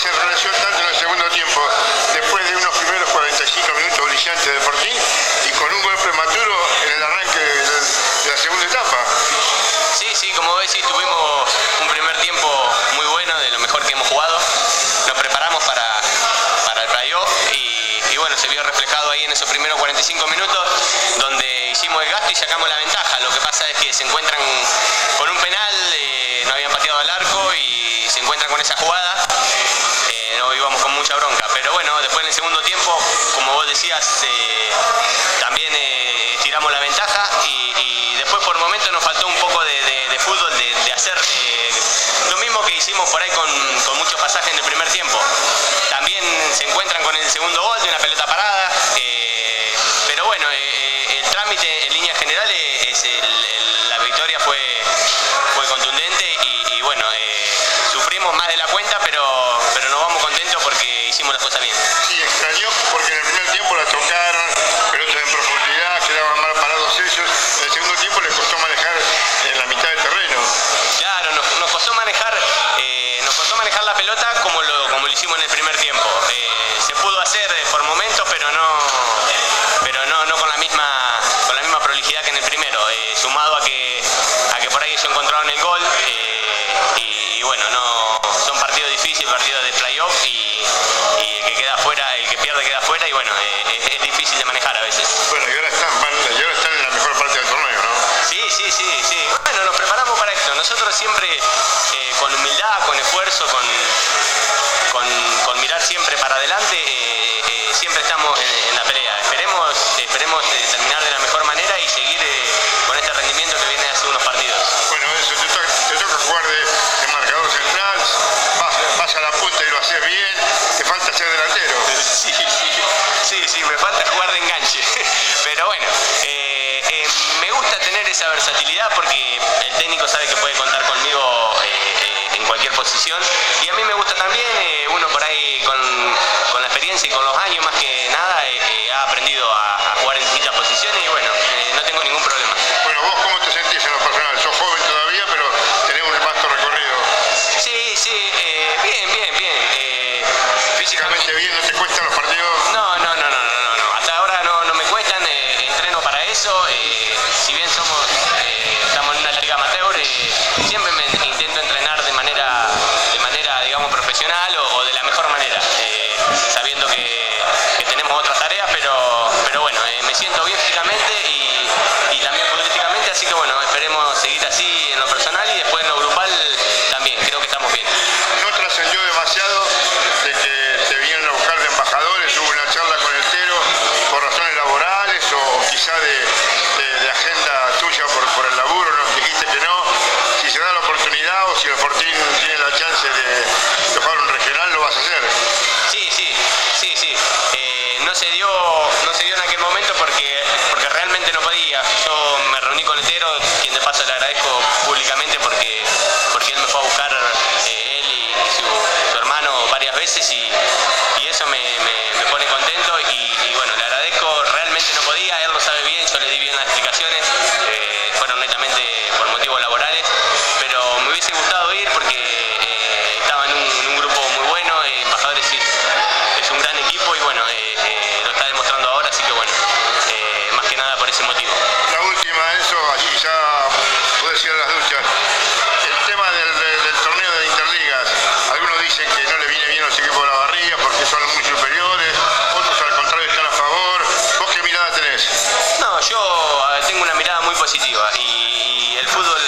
se relació tanto en el segundo tiempo, después de unos primeros 45 minutos brillantes de Fortín y con un gol prematuro en el arranque de la segunda etapa. Sí, sí, como decís, tuvimos un primer tiempo muy bueno, de lo mejor que hemos jugado. Nos preparamos para, para el playoff y, y bueno, se vio reflejado ahí en esos primeros 45 minutos donde hicimos el gasto y sacamos la ventaja. Lo que pasa es que se encuentran con un penal, eh, no habían pateado al arco y se encuentran con esa jugada. Íbamos con mucha bronca, pero bueno, después en el segundo tiempo, como vos decías, eh, también eh, estiramos la ventaja y, después por momentos nos faltó un poco de, fútbol, de, hacer eh, lo mismo que hicimos por ahí con, con muchos pasajes en el primer tiempo. También se encuentran con el segundo gol de una pelota parada, pero bueno, el trámite en líneas generales la victoria fue, fue contundente y, y bueno, eh, sufrimos más de la cuenta, pero, pero nos vamos contentos hicimos las cosas bien. Sí, extrañó porque en el primer tiempo la tocaron, pelotas en profundidad, quedaban mal parados ellos. En el segundo tiempo les costó manejar en la mitad del terreno. Claro, nos, nos costó manejar, eh, nos costó manejar la pelota como lo, como lo hicimos en el primer tiempo. Eh, se pudo hacer por momentos, pero no, pero no, no con la misma, con la misma prolijidad que en el primero. eh, sumado a que, a que por ahí ellos encontraron el gol y, y bueno, no, son partidos difíciles, partidos de playoff y, queda afuera, el que pierde queda afuera y bueno, eh, es, difícil de manejar a veces. Bueno, y ahora están, van- y ahora están en la mejor parte del torneo, ¿no? Sí, sí, sí, sí. Bueno, nos preparamos para esto. Nosotros siempre eh, con humildad, con esfuerzo, con, con, con mirar siempre para adelante, eh, siempre estamos en, en esa versatilidad porque el técnico sabe que puede contar conmigo eh, eh, en cualquier posición. Y a mí me gusta también, eh, uno por ahí con, con la experiencia y con los si el Fortín tiene la chance de, jugar un regional, lo vas a hacer. Sí, sí, sí, sí. Eh, no se dio, no se dio en aquel momento porque, porque realmente no podía. Yo me reuní con Letero, quien de paso le agradezco públicamente porque, porque él me fue a buscar, eh, él y, su, hermano varias veces y, y eso me, pone contento y, y bueno, le agradezco, realmente no podía, él lo sabe bien, yo le di bien las explicaciones, eh, fueron netamente y, el fútbol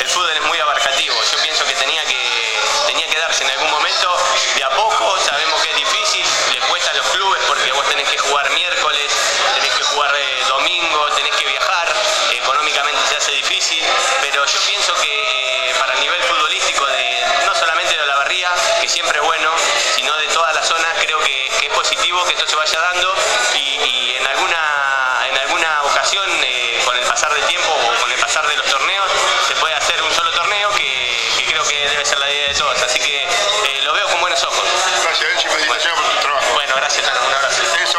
el fútbol es muy abarcativo. Yo pienso que tenía que tenía que darse en algún momento de a que, que es positivo que esto se vaya dando y, y en alguna en alguna ocasión eh, con el pasar del tiempo o con el pasar de los torneos se puede hacer un solo torneo que, que creo que debe ser la idea de todos así que eh, lo veo con buenos ojos Gracias, felicitaciones por tu trabajo. bueno gracias Tano, un abrazo Eso.